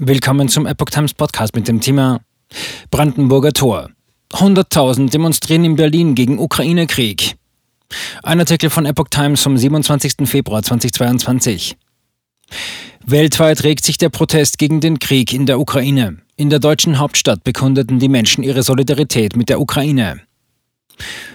Willkommen zum Epoch Times Podcast mit dem Thema Brandenburger Tor. 100.000 demonstrieren in Berlin gegen Ukraine-Krieg. Ein Artikel von Epoch Times vom 27. Februar 2022. Weltweit regt sich der Protest gegen den Krieg in der Ukraine. In der deutschen Hauptstadt bekundeten die Menschen ihre Solidarität mit der Ukraine.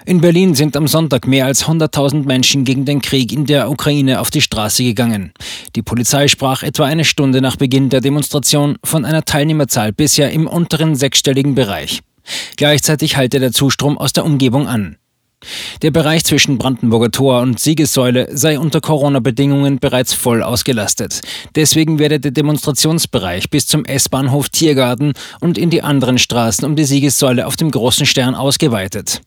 In Berlin sind am Sonntag mehr als 100.000 Menschen gegen den Krieg in der Ukraine auf die Straße gegangen. Die Polizei sprach etwa eine Stunde nach Beginn der Demonstration von einer Teilnehmerzahl bisher im unteren sechsstelligen Bereich. Gleichzeitig halte der Zustrom aus der Umgebung an. Der Bereich zwischen Brandenburger Tor und Siegessäule sei unter Corona-Bedingungen bereits voll ausgelastet. Deswegen werde der Demonstrationsbereich bis zum S-Bahnhof Tiergarten und in die anderen Straßen um die Siegessäule auf dem großen Stern ausgeweitet.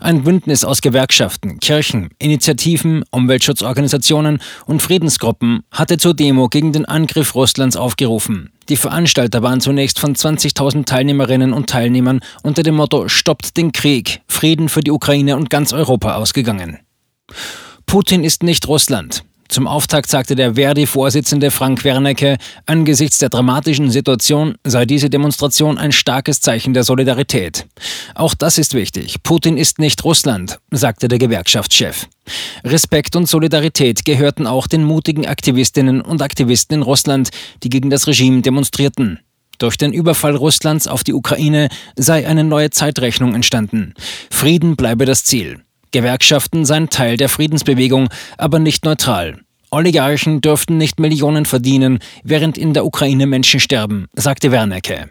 Ein Bündnis aus Gewerkschaften, Kirchen, Initiativen, Umweltschutzorganisationen und Friedensgruppen hatte zur Demo gegen den Angriff Russlands aufgerufen. Die Veranstalter waren zunächst von 20.000 Teilnehmerinnen und Teilnehmern unter dem Motto Stoppt den Krieg, Frieden für die Ukraine und ganz Europa ausgegangen. Putin ist nicht Russland. Zum Auftakt sagte der Verdi-Vorsitzende Frank Wernecke, angesichts der dramatischen Situation sei diese Demonstration ein starkes Zeichen der Solidarität. Auch das ist wichtig. Putin ist nicht Russland, sagte der Gewerkschaftschef. Respekt und Solidarität gehörten auch den mutigen Aktivistinnen und Aktivisten in Russland, die gegen das Regime demonstrierten. Durch den Überfall Russlands auf die Ukraine sei eine neue Zeitrechnung entstanden. Frieden bleibe das Ziel. Gewerkschaften seien Teil der Friedensbewegung, aber nicht neutral. Oligarchen dürften nicht Millionen verdienen, während in der Ukraine Menschen sterben, sagte Wernecke.